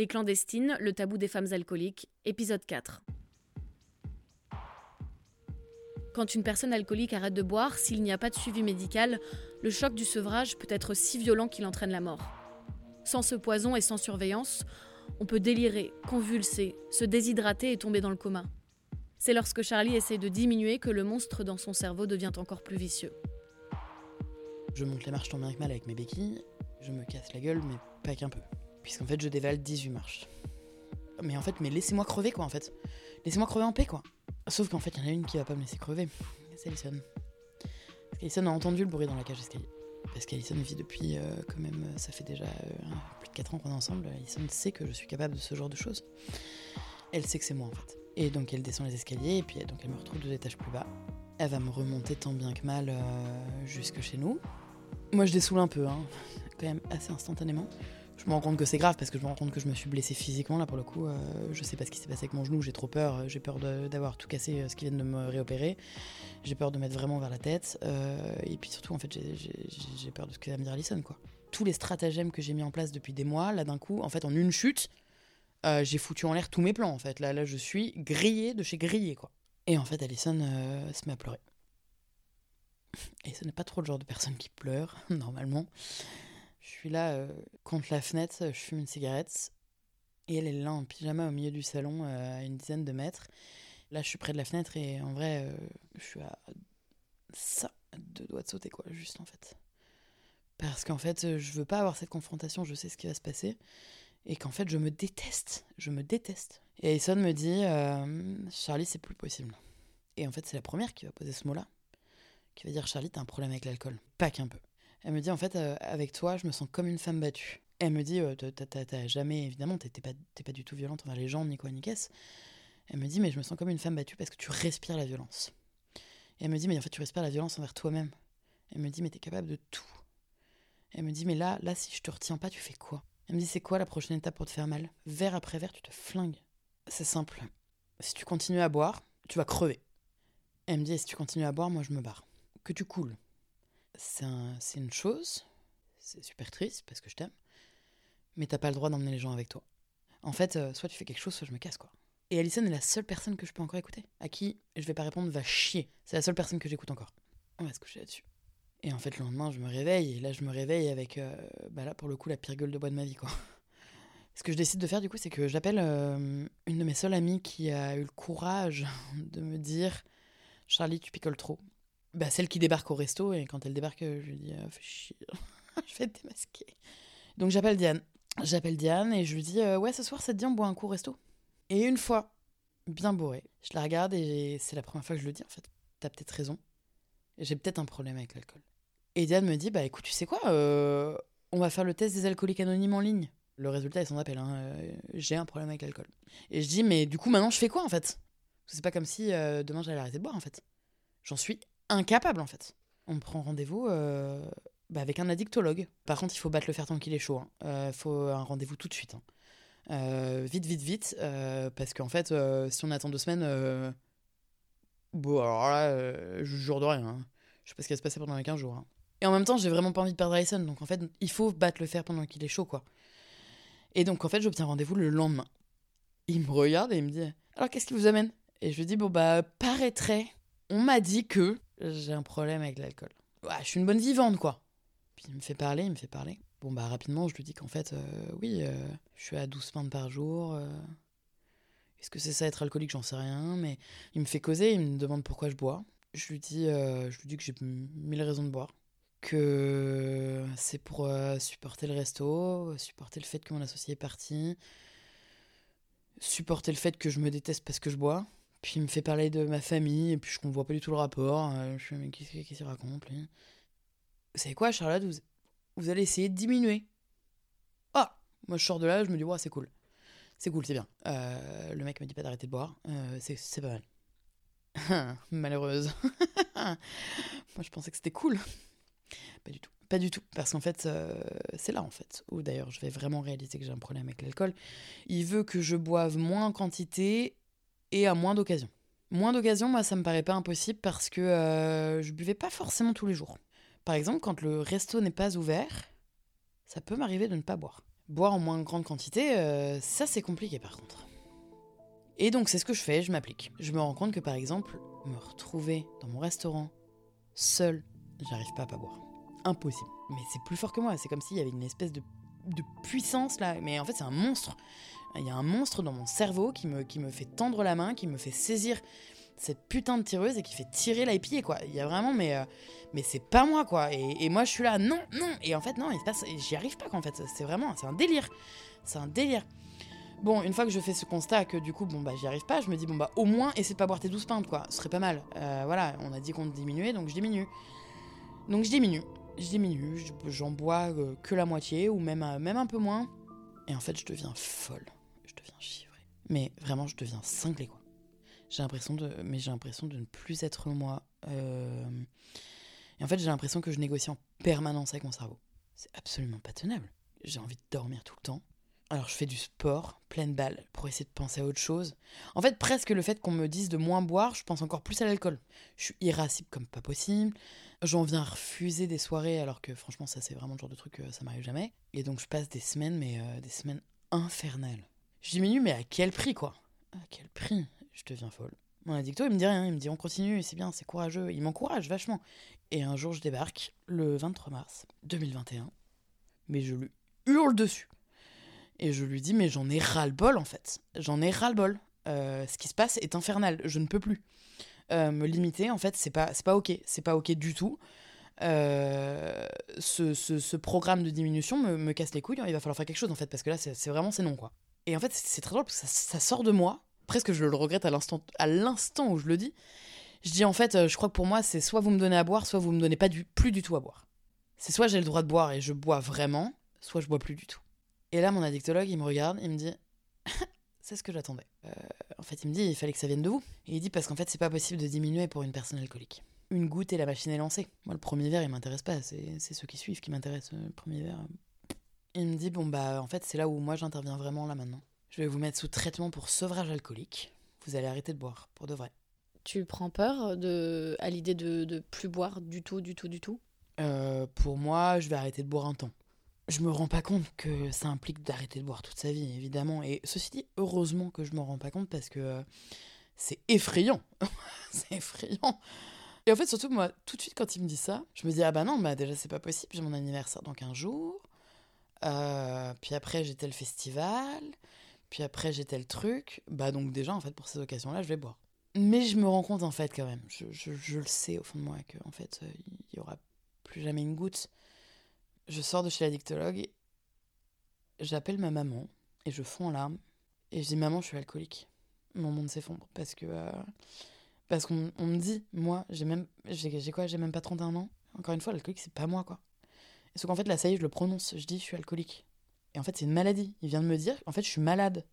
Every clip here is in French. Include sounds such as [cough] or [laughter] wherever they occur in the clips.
Les clandestines, le tabou des femmes alcooliques, épisode 4. Quand une personne alcoolique arrête de boire, s'il n'y a pas de suivi médical, le choc du sevrage peut être si violent qu'il entraîne la mort. Sans ce poison et sans surveillance, on peut délirer, convulser, se déshydrater et tomber dans le coma. C'est lorsque Charlie essaie de diminuer que le monstre dans son cerveau devient encore plus vicieux. Je monte les marches tant bien que mal avec mes béquilles, je me casse la gueule, mais pas qu'un peu. Puisqu'en fait, je dévale 18 marches. Mais en fait, mais laissez-moi crever, quoi, en fait. Laissez-moi crever en paix, quoi. Sauf qu'en fait, il y en a une qui va pas me laisser crever. C'est Alison. Parce a entendu le bruit dans la cage d'escalier. Parce qu'Alison vit depuis, euh, quand même, euh, ça fait déjà euh, plus de 4 ans qu'on est ensemble. Alison sait que je suis capable de ce genre de choses. Elle sait que c'est moi, en fait. Et donc, elle descend les escaliers, et puis donc elle me retrouve deux étages plus bas. Elle va me remonter tant bien que mal jusque chez nous. Moi, je dessoule un peu, hein, [laughs] quand même assez instantanément. Je me rends compte que c'est grave parce que je me rends compte que je me suis blessée physiquement là pour le coup. Euh, je sais pas ce qui s'est passé avec mon genou, j'ai trop peur. J'ai peur d'avoir tout cassé euh, ce qui vient de me réopérer. J'ai peur de mettre vraiment vers la tête. Euh, et puis surtout, en fait, j'ai peur de ce que va me dire Alison quoi. Tous les stratagèmes que j'ai mis en place depuis des mois, là d'un coup, en fait, en une chute, j'ai foutu en l'air tous mes plans en fait. Là, là, je suis grillée de chez grillé quoi. Et en fait, Alison se met à pleurer. Et ce n'est pas trop le genre de personne qui pleure, [laughs] normalement. Je suis là euh, contre la fenêtre, je fume une cigarette. Et elle est là en pyjama au milieu du salon, euh, à une dizaine de mètres. Là, je suis près de la fenêtre et en vrai, euh, je suis à ça, deux doigts de sauter, quoi, juste en fait. Parce qu'en fait, je veux pas avoir cette confrontation, je sais ce qui va se passer. Et qu'en fait, je me déteste. Je me déteste. Et Alison me dit Charlie, c'est plus possible. Et en fait, c'est la première qui va poser ce mot-là qui va dire Charlie, t'as un problème avec l'alcool. Pas qu'un peu. Elle me dit en fait, euh, avec toi, je me sens comme une femme battue. Elle me dit, euh, t'as jamais, évidemment, t'es pas, pas du tout violente envers les gens, ni quoi, ni qu'est-ce. Elle me dit, mais je me sens comme une femme battue parce que tu respires la violence. Et elle me dit, mais en fait, tu respires la violence envers toi-même. Elle me dit, mais t'es capable de tout. Elle me dit, mais là, là, si je te retiens pas, tu fais quoi? Elle me dit, c'est quoi la prochaine étape pour te faire mal? Verre après verre, tu te flingues. C'est simple. Si tu continues à boire, tu vas crever. Elle me dit, si tu continues à boire, moi, je me barre que tu coules. C'est une chose, c'est super triste parce que je t'aime, mais t'as pas le droit d'emmener les gens avec toi. En fait, euh, soit tu fais quelque chose, soit je me casse, quoi. Et Alison est la seule personne que je peux encore écouter, à qui je vais pas répondre va chier. C'est la seule personne que j'écoute encore. On va se coucher là-dessus. Et en fait, le lendemain, je me réveille, et là, je me réveille avec, euh, bah là, pour le coup, la pire gueule de bois de ma vie, quoi. [laughs] Ce que je décide de faire, du coup, c'est que j'appelle euh, une de mes seules amies qui a eu le courage [laughs] de me dire Charlie, tu picoles trop bah, celle qui débarque au resto, et quand elle débarque, je lui dis, ah, fais chier, [laughs] je vais te démasquer. Donc j'appelle Diane. J'appelle Diane et je lui dis, euh, ouais, ce soir, ça te dit, on boit un coup au resto. Et une fois, bien bourré, je la regarde et c'est la première fois que je le dis, en fait. T'as peut-être raison. J'ai peut-être un problème avec l'alcool. Et Diane me dit, bah écoute, tu sais quoi, euh, on va faire le test des alcooliques anonymes en ligne. Le résultat est son appel, hein, euh, j'ai un problème avec l'alcool. Et je dis, mais du coup, maintenant, je fais quoi, en fait? C'est pas comme si demain, j'allais arrêter de boire, en fait. J'en suis incapable en fait. On prend rendez-vous euh, bah, avec un addictologue. Par contre, il faut battre le fer tant qu'il est chaud. Il hein. euh, faut un rendez-vous tout de suite. Hein. Euh, vite, vite, vite. parce qu'en fait, si on attend deux semaines, bon, alors là, je jure de rien. Hein. Je sais pas ce qui va se passer pendant les 15 jours. Et en même temps, j'ai vraiment pas envie de perdre Alison. Donc en fait, il faut battre le fer pendant qu'il est chaud, quoi. Et donc en fait, j'obtiens rendez-vous le lendemain. Il me regarde et il me dit Alors qu'est-ce qui vous amène? Et je lui dis Bon, bah, paraîtrait. On m'a dit que j'ai un problème avec l'alcool. Ouais, je suis une bonne vivante, quoi. Puis il me fait parler, il me fait parler. Bon, bah rapidement, je lui dis qu'en fait, euh, oui, euh, je suis à 12 pintes par jour. Euh. Est-ce que c'est ça être alcoolique? J'en sais rien, mais il me fait causer, il me demande pourquoi je bois. Je lui dis, je lui dis que j'ai mille raisons de boire. Que c'est pour supporter le resto, supporter le fait que mon associé est parti, supporter le fait que je me déteste parce que je bois. Puis il me fait parler de ma famille, et puis je ne vois pas du tout le rapport. Euh, je suis mais qu'est-ce qu'il raconte, lui? Vous savez quoi, Charlotte? Vous, vous allez essayer de diminuer. Ah Moi, je sors de là, je me dis, ouais, c'est cool. C'est cool, c'est bien. Euh, le mec me dit pas d'arrêter de boire. Euh, c'est pas mal. [laughs] Malheureuse. [laughs] Moi, je pensais que c'était cool. Pas du tout. Pas du tout. Parce qu'en fait, c'est là, en fait, où d'ailleurs je vais vraiment réaliser que j'ai un problème avec l'alcool. Il veut que je boive moins en quantité et à moins d'occasions. Moins d'occasions, moi, ça me paraît pas impossible parce que euh, je buvais pas forcément tous les jours. Par exemple, quand le resto n'est pas ouvert, ça peut m'arriver de ne pas boire. Boire en moins grande quantité, euh, ça c'est compliqué par contre. Et donc c'est ce que je fais, je m'applique. Je me rends compte que par exemple, me retrouver dans mon restaurant, seul, j'arrive pas à pas boire. Impossible. Mais c'est plus fort que moi, c'est comme s'il y avait une espèce de, de puissance là. Mais en fait c'est un monstre. Il y a un monstre dans mon cerveau qui me, qui me fait tendre la main, qui me fait saisir cette putain de tireuse et qui fait tirer l'épier quoi. Il y a vraiment mais euh, mais c'est pas moi quoi. Et, moi je suis là non non et en fait non il se passe j'y arrive pas quoi en fait. C'est vraiment c'est un délire. C'est un délire. Bon, une fois que je fais ce constat que du coup, bon bah j'y arrive pas, je me dis bon bah au moins essaie de pas boire tes 12 pintes quoi, ce serait pas mal. Euh, voilà, on a dit qu'on diminuait donc je diminue. Donc je diminue, je diminue, j'en bois euh, que la moitié ou même, euh, même un peu moins. Et en fait, je deviens folle, je deviens chivrée. Mais vraiment, je deviens cinglée quoi. J'ai l'impression de, mais j'ai l'impression de ne plus être moi. Et en fait, j'ai l'impression que je négocie en permanence avec mon cerveau. C'est absolument pas tenable. J'ai envie de dormir tout le temps alors je fais du sport, pleine balle, pour essayer de penser à autre chose. En fait, presque le fait qu'on me dise de moins boire, je pense encore plus à l'alcool. Je suis irascible comme pas possible. J'en viens à refuser des soirées, alors que franchement, ça c'est vraiment le genre de truc, que ça m'arrive jamais. Et donc je passe des semaines, mais euh, des semaines infernales. Je diminue, mais à quel prix quoi? À quel prix? Je deviens folle. Mon addicto, il me dit rien, il me dit on continue, c'est bien, c'est courageux. Il m'encourage vachement. Et un jour, je débarque, le 23 mars 2021, mais je lui hurle dessus. Et je lui dis, mais j'en ai ras-le-bol en fait. J'en ai ras-le-bol. Euh, ce qui se passe est infernal. Je ne peux plus. Euh, me limiter, en fait, c'est pas, pas ok. C'est pas ok du tout. Euh, ce, ce, programme de diminution me, me, casse les couilles. Il va falloir faire quelque chose en fait, parce que là, c'est vraiment c'est non quoi. Et en fait, c'est très drôle parce que ça, sort de moi. Presque je le regrette à l'instant, à l'instant où je le dis. Je dis en fait, je crois que pour moi, c'est soit vous me donnez à boire, soit vous me donnez pas du, plus du tout à boire. C'est soit j'ai le droit de boire et je bois vraiment, soit je bois plus du tout. Et là, mon addictologue, il me regarde, il me dit [laughs] C'est ce que j'attendais. Euh, en fait, il me dit Il fallait que ça vienne de vous. Et il dit Parce qu'en fait, c'est pas possible de diminuer pour une personne alcoolique. Une goutte et la machine est lancée. Moi, le premier verre, il m'intéresse pas. C'est ceux qui suivent qui m'intéressent. Le premier verre. Il me dit Bon, bah, en fait, c'est là où moi j'interviens vraiment là maintenant. Je vais vous mettre sous traitement pour sevrage alcoolique. Vous allez arrêter de boire, pour de vrai. Tu prends peur de, à l'idée de, de plus boire du tout, du tout, du tout? Euh, Pour moi, je vais arrêter de boire un temps je me rends pas compte que ça implique d'arrêter de boire toute sa vie, évidemment. Et ceci dit, heureusement que je m'en rends pas compte parce que euh, c'est effrayant. [laughs] c'est effrayant. Et en fait, surtout, moi, tout de suite, quand il me dit ça, je me dis, ah bah non, bah déjà, c'est pas possible, j'ai mon anniversaire dans 15 jours. Euh, puis après, j'ai tel festival. Puis après, j'ai tel truc. Bah donc, déjà, en fait, pour ces occasions-là, je vais boire. Mais je me rends compte, en fait, quand même, je, je, je le sais au fond de moi, que en fait, euh, il y aura plus jamais une goutte je sors de chez l'addictologue, j'appelle ma maman et je fonds en larmes et je dis maman je suis alcoolique. Mon monde s'effondre parce que euh, parce qu'on me dit moi j'ai même j'ai quoi j'ai même pas 31 ans. Encore une fois l'alcoolique c'est pas moi quoi. Sauf qu'en fait là ça je le prononce je dis je suis alcoolique. Et en fait c'est une maladie. Il vient de me dire en fait je suis malade.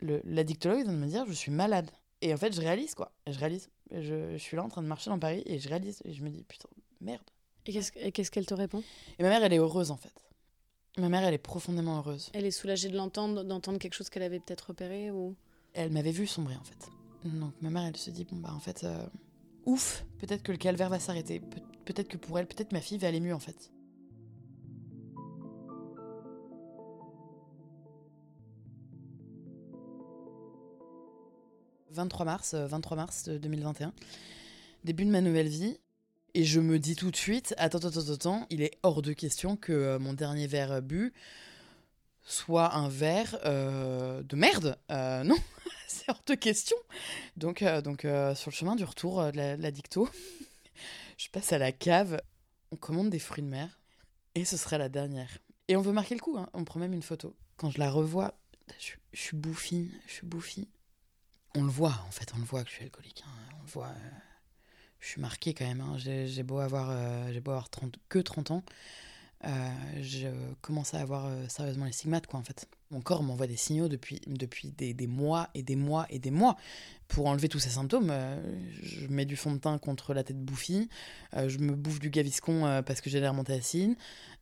L'addictologue vient de me dire je suis malade. Et en fait je réalise quoi. Je réalise. Je, je suis là en train de marcher dans Paris et je réalise et je me dis putain merde. Et qu'est-ce qu'elle te répond? Et ma mère, elle est heureuse en fait. Ma mère, elle est profondément heureuse. Elle est soulagée de l'entendre, d'entendre quelque chose qu'elle avait peut-être repéré ou? Elle m'avait vu sombrer en fait. Donc ma mère, elle se dit bon bah en fait, euh, ouf, peut-être que le calvaire va s'arrêter. peut-être que pour elle, peut-être ma fille va aller mieux en fait. « 23 mars, 23 euh, mars 2021, début de ma nouvelle vie. Et je me dis tout de suite, attends, attends, attends, il est hors de question que euh, mon dernier verre bu soit un verre euh, de merde. Euh, non, [laughs] c'est hors de question. Donc, donc sur le chemin du retour de la, dicto, [laughs] je passe à la cave, on commande des fruits de mer, et ce serait la dernière. Et on veut marquer le coup, hein. on prend même une photo. Quand je la revois, je, suis bouffie, je suis bouffie. On le voit, en fait, on le voit que je suis alcoolique. Hein. On le voit je suis marquée quand même. Hein. J'ai beau avoir, euh, beau avoir 30, que 30 ans, euh, je commence à avoir euh, sérieusement les stigmates, quoi, en fait. Mon corps m'envoie des signaux depuis, depuis des, mois et des mois et des mois. Pour enlever tous ces symptômes, je mets du fond de teint contre la tête bouffie, je me bouffe du gaviscon parce que j'ai l'air acide,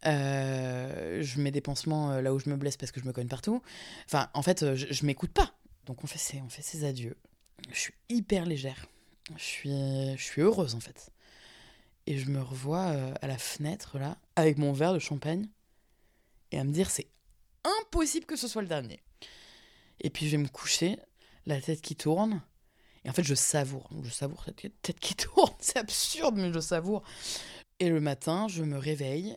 je mets des pansements là où je me blesse parce que je me cogne partout. Enfin, en fait, je, m'écoute pas. Donc on fait, ces, on fait ces adieux. Je suis hyper légère je suis, je suis heureuse en fait. Et je me revois euh, à la fenêtre là, avec mon verre de champagne, et à me dire c'est impossible que ce soit le dernier. Et puis je vais me coucher, la tête qui tourne. Et en fait, je savoure. Je savoure cette tête qui [laughs] tourne. C'est absurde, mais je savoure. Et le matin, je me réveille.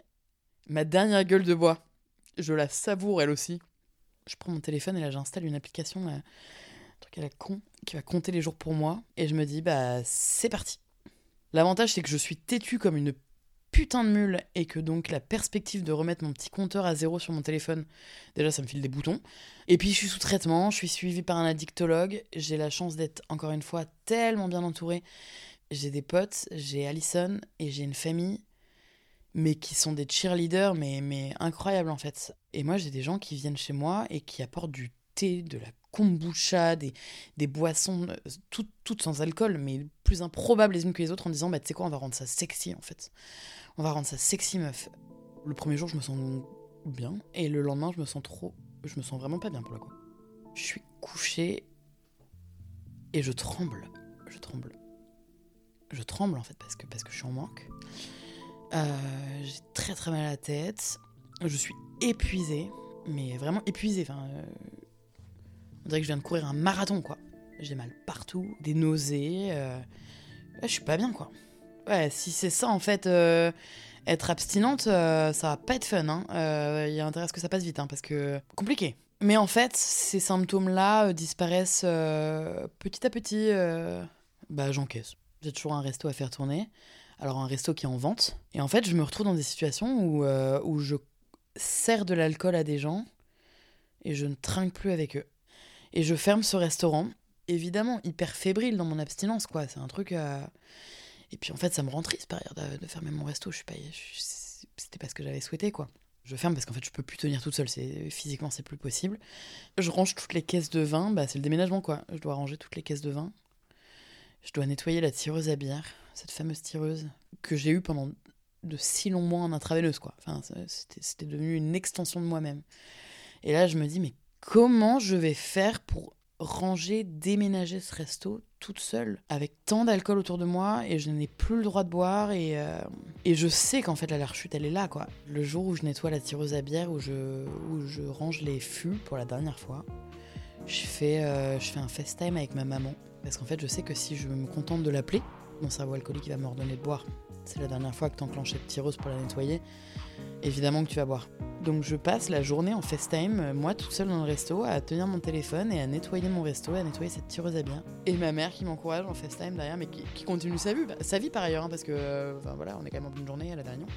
Ma dernière gueule de bois, je la savoure elle aussi. Je prends mon téléphone et là, j'installe une application, un truc à la con, qui va compter les jours pour moi. Et je me dis, bah, c'est parti. L'avantage, c'est que je suis têtue comme une putain de mule et que donc la perspective de remettre mon petit compteur à zéro sur mon téléphone, déjà ça me file des boutons. Et puis je suis sous traitement, je suis suivie par un addictologue, j'ai la chance d'être encore une fois tellement bien entourée. J'ai des potes, j'ai Allison et j'ai une famille, mais qui sont des cheerleaders, mais, mais incroyables en fait. Et moi j'ai des gens qui viennent chez moi et qui apportent du thé, de la kombucha, des, des boissons, euh, toutes, sans alcool, mais plus improbables les unes que les autres, en disant, bah tu sais quoi, on va rendre ça sexy en fait on va rendre ça sexy meuf. Le premier jour, je me sens bien, et le lendemain, je me sens trop. Je me sens vraiment pas bien pour le coup. Je suis couchée et je tremble. Je tremble. Je tremble en fait parce que, parce que je suis en manque. Euh, j'ai très très mal à la tête. Je suis épuisée, mais vraiment épuisée. Euh, on dirait que je viens de courir un marathon quoi. J'ai mal partout, des nausées. Euh, je suis pas bien quoi. Ouais, si c'est ça en fait, euh, être abstinente, euh, ça va pas être fun. Hein. Il y a intérêt à ce que ça passe vite, hein, parce que compliqué. Mais en fait, ces symptômes-là disparaissent petit à petit. Bah, j'encaisse. J'ai toujours un resto à faire tourner. Alors un resto qui est en vente. Et en fait, je me retrouve dans des situations où, où je sers de l'alcool à des gens et je ne trinque plus avec eux. Et je ferme ce restaurant. Évidemment, hyper fébrile dans mon abstinence, quoi. C'est un truc. Et puis en fait, ça me rend triste par ailleurs de, fermer mon resto. Je suis pas, c'était pas ce que j'avais souhaité quoi. Je ferme parce qu'en fait, je peux plus tenir toute seule. C'est physiquement, c'est plus possible. Je range toutes les caisses de vin. Bah, c'est le déménagement quoi. Je dois ranger toutes les caisses de vin. Je dois nettoyer la tireuse à bière, cette fameuse tireuse que j'ai eue pendant de si longs mois en intraveineuse quoi. Enfin, c'était devenu une extension de moi-même. Et là, je me dis mais comment je vais faire pour ranger, déménager ce resto toute seule avec tant d'alcool autour de moi et je n'ai plus le droit de boire et, euh, je sais qu'en fait la rechute elle est là quoi. Le jour où je nettoie la tireuse à bière, où je, où je range les fûts pour la dernière fois, je fais, euh, je fais un FaceTime avec ma maman parce qu'en fait je sais que si je me contente de l'appeler, mon cerveau alcoolique va m'ordonner de boire. C'est la dernière fois que tu enclenches cette tireuse pour la nettoyer évidemment que tu vas boire. Donc je passe la journée en FaceTime, euh, moi toute seule dans le resto, à tenir mon téléphone et à nettoyer mon resto, à nettoyer cette tireuse à bien. Et ma mère qui m'encourage en FaceTime derrière, mais qui, continue sa vie, sa vie par ailleurs, hein, parce que euh, voilà, on est quand même en pleine journée à la dernière.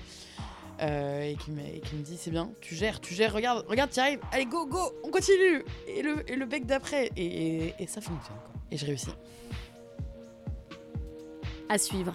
Euh, et, qui me, me dit c'est bien, tu gères, tu gères, regarde, regarde, tu arrives, allez go, go, on continue Et le, bec d'après, et, ça fonctionne. Et je réussis. À suivre.